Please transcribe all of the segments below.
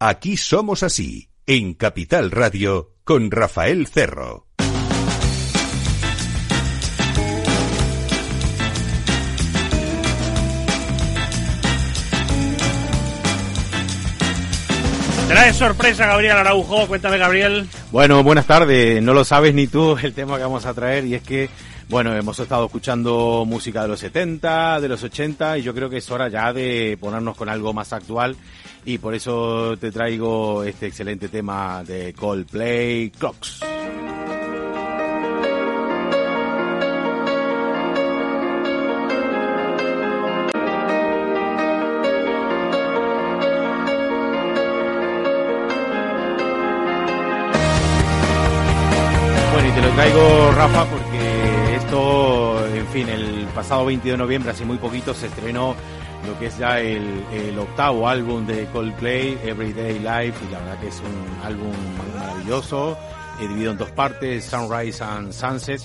Aquí somos así, en Capital Radio, con Rafael Cerro. Trae sorpresa Gabriel Araujo, cuéntame Gabriel. Bueno, buenas tardes, no lo sabes ni tú el tema que vamos a traer y es que, bueno, hemos estado escuchando música de los 70, de los 80 y yo creo que es hora ya de ponernos con algo más actual y por eso te traigo este excelente tema de Coldplay, Clocks. Bueno, y te lo traigo, Rafa, porque esto, en fin, el pasado 20 de noviembre, hace muy poquito, se estrenó lo que es ya el, el octavo álbum de Coldplay, Everyday Life, y la verdad que es un álbum maravilloso, eh, dividido en dos partes, Sunrise and Sunset.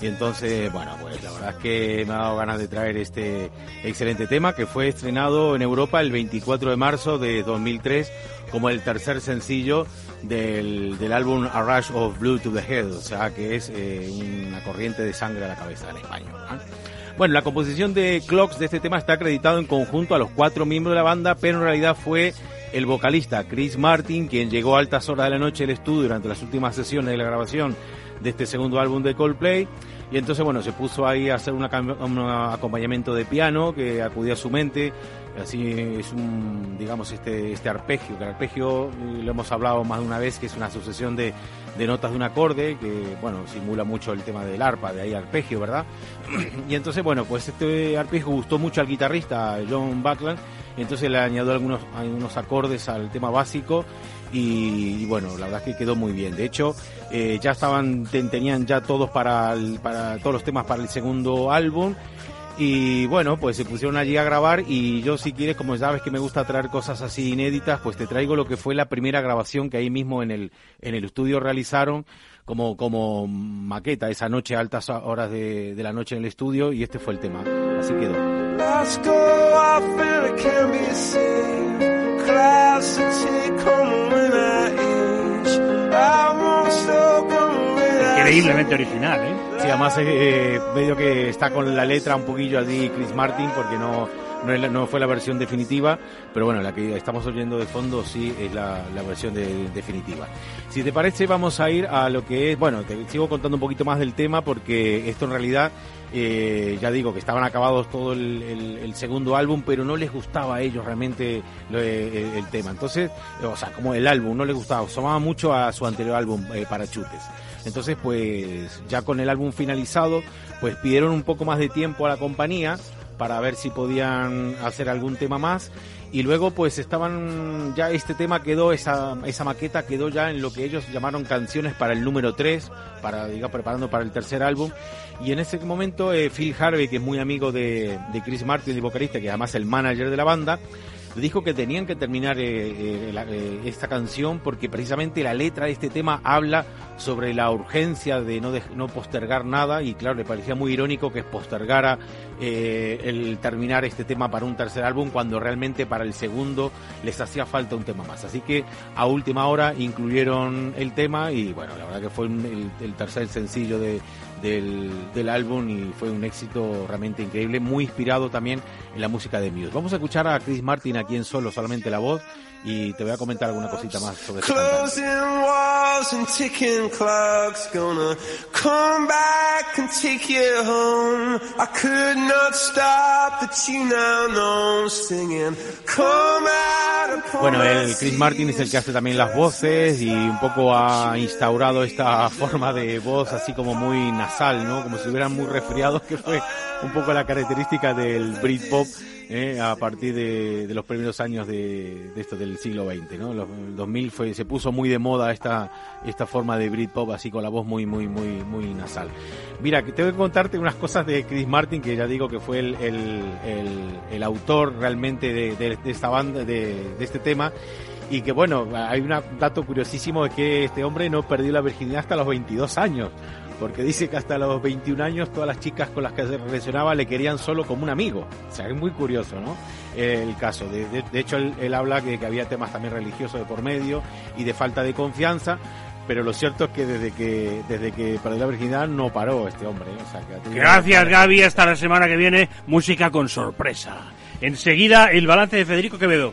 Y entonces, bueno, pues la verdad es que me ha dado ganas de traer este excelente tema que fue estrenado en Europa el 24 de marzo de 2003 como el tercer sencillo del, del álbum A Rush of Blue to the Head, o sea que es eh, una corriente de sangre a la cabeza en español. ¿no? Bueno, la composición de Clocks de este tema está acreditado en conjunto a los cuatro miembros de la banda, pero en realidad fue el vocalista Chris Martin quien llegó a altas horas de la noche al estudio durante las últimas sesiones de la grabación de este segundo álbum de Coldplay. Y entonces, bueno, se puso ahí a hacer un acompañamiento de piano que acudía a su mente. Así es un, digamos, este, este arpegio, que el arpegio eh, lo hemos hablado más de una vez, que es una sucesión de, de notas de un acorde, que, bueno, simula mucho el tema del arpa, de ahí arpegio, ¿verdad? Y entonces, bueno, pues este arpegio gustó mucho al guitarrista John Buckland, entonces le añadió algunos, algunos acordes al tema básico, y, bueno, la verdad es que quedó muy bien. De hecho, eh, ya estaban, tenían ya todos para, el, para todos los temas para el segundo álbum. Y bueno, pues se pusieron allí a grabar y yo si quieres, como sabes que me gusta traer cosas así inéditas, pues te traigo lo que fue la primera grabación que ahí mismo en el, en el estudio realizaron como, como maqueta esa noche altas horas de, de la noche en el estudio y este fue el tema. Así quedó. Increíblemente original, ¿eh? Sí, además eh, medio que está con la letra un poquillo allí Chris Martin porque no, no, no, fue la versión definitiva, pero bueno, la que estamos oyendo de fondo sí es la, la versión de, definitiva. Si te parece, vamos a ir a lo que es, bueno, te sigo contando un poquito más del tema porque esto en realidad, eh, ya digo que estaban acabados todo el, el, el, segundo álbum, pero no les gustaba a ellos realmente lo, el, el, tema. Entonces, o sea, como el álbum no les gustaba, sumaba mucho a su anterior álbum, eh. Entonces, pues ya con el álbum finalizado, pues pidieron un poco más de tiempo a la compañía para ver si podían hacer algún tema más. Y luego pues estaban ya este tema quedó esa maqueta quedó ya en lo que ellos llamaron canciones para el número 3 para diga preparando para el tercer álbum. Y en ese momento eh, Phil Harvey que es muy amigo de, Chris Martin el vocalista que además es el manager de la banda dijo que tenían que terminar eh, eh, esta canción porque precisamente la letra de este tema habla sobre la urgencia de no, de, no postergar nada y claro, le parecía muy irónico que postergara eh, el terminar este tema para un tercer álbum cuando realmente para el segundo les hacía falta un tema más. Así que a última hora incluyeron el tema y bueno, la verdad que fue el, el tercer sencillo de, del, del, álbum y fue un éxito realmente increíble, muy inspirado también en la música de Muse. Vamos a escuchar a Chris Martin aquí en solo, solamente la voz, y te voy a comentar alguna cosita más sobre este Bueno, el Chris Martin es el que hace también las voces y un poco ha instaurado esta forma de voz así como muy nasal, ¿no? Como si estuvieran muy resfriados, que fue un poco la característica del Britpop eh, a partir de, los primeros años de, esto del siglo XX, ¿no? Los, el 2000 fue, se puso muy de moda esta, esta forma de Britpop así con la voz muy, muy, muy, muy nasal. Mira, que tengo que contarte unas cosas de Chris Martin, que ya digo que fue el, el, el, autor realmente de, de, esta banda, de este tema. Y que bueno, hay un dato curiosísimo de que este hombre no perdió la virginidad hasta los 22 años, porque dice que hasta los 21 años todas las chicas con las que se relacionaba le querían solo como un amigo. O sea, es muy curioso, ¿no? El caso. De, hecho, él, habla que, que había temas también religiosos de por medio y de falta de confianza pero lo cierto es que desde que desde que perdió la virginidad no paró este hombre. ¿eh? Gracias Gaby, hasta la semana que viene, música con sorpresa. Enseguida el balance de Federico Quevedo.